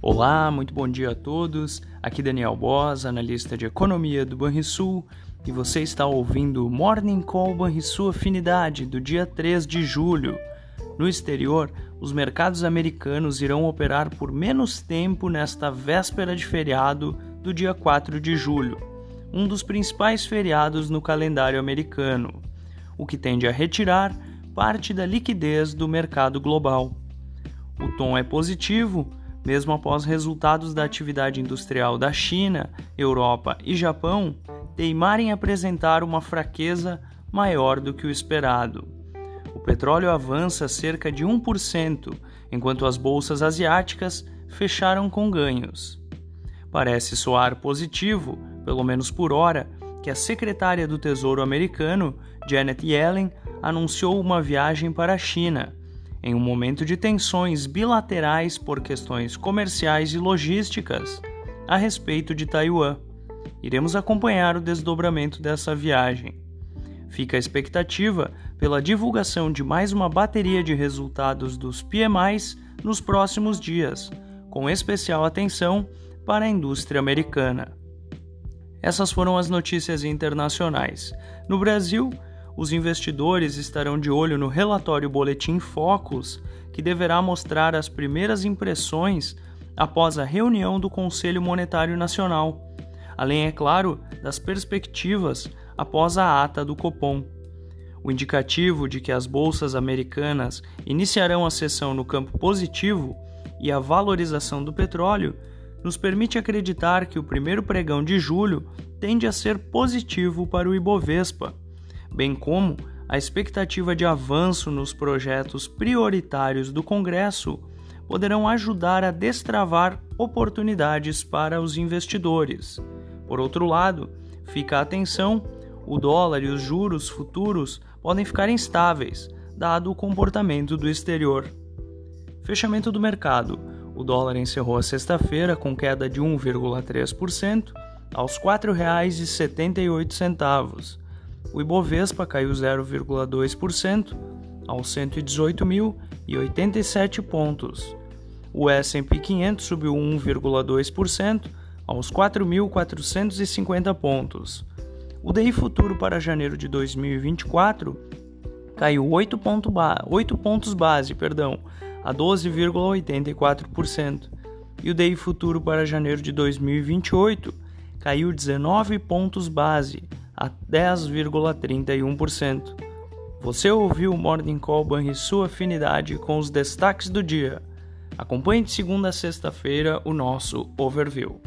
Olá, muito bom dia a todos. Aqui Daniel Boas, analista de economia do Banrisul, e você está ouvindo o Morning Call Banrisul Afinidade do dia 3 de julho. No exterior, os mercados americanos irão operar por menos tempo nesta véspera de feriado do dia 4 de julho, um dos principais feriados no calendário americano, o que tende a retirar parte da liquidez do mercado global. O tom é positivo mesmo após resultados da atividade industrial da China, Europa e Japão teimarem apresentar uma fraqueza maior do que o esperado. O petróleo avança cerca de 1%, enquanto as bolsas asiáticas fecharam com ganhos. Parece soar positivo, pelo menos por hora, que a secretária do Tesouro americano, Janet Yellen, anunciou uma viagem para a China em um momento de tensões bilaterais por questões comerciais e logísticas a respeito de Taiwan. Iremos acompanhar o desdobramento dessa viagem. Fica a expectativa pela divulgação de mais uma bateria de resultados dos PMIs nos próximos dias, com especial atenção para a indústria americana. Essas foram as notícias internacionais. No Brasil, os investidores estarão de olho no relatório Boletim Focus, que deverá mostrar as primeiras impressões após a reunião do Conselho Monetário Nacional, além, é claro, das perspectivas após a ata do Copom. O indicativo de que as bolsas americanas iniciarão a sessão no campo positivo e a valorização do petróleo nos permite acreditar que o primeiro pregão de julho tende a ser positivo para o Ibovespa bem como a expectativa de avanço nos projetos prioritários do Congresso, poderão ajudar a destravar oportunidades para os investidores. Por outro lado, fica a atenção: o dólar e os juros futuros podem ficar instáveis, dado o comportamento do exterior. Fechamento do mercado: o dólar encerrou a sexta-feira com queda de 1,3% aos R$ 4,78 o Ibovespa caiu 0,2% aos 118.087 pontos. O S&P 500 subiu 1,2% aos 4.450 pontos. O DI futuro para janeiro de 2024 caiu 8, ponto 8 pontos base, perdão, a 12,84%. E o DI futuro para janeiro de 2028 caiu 19 pontos base, a 10,31%. Você ouviu o Morning Call e sua afinidade com os destaques do dia. Acompanhe de segunda a sexta-feira o nosso overview.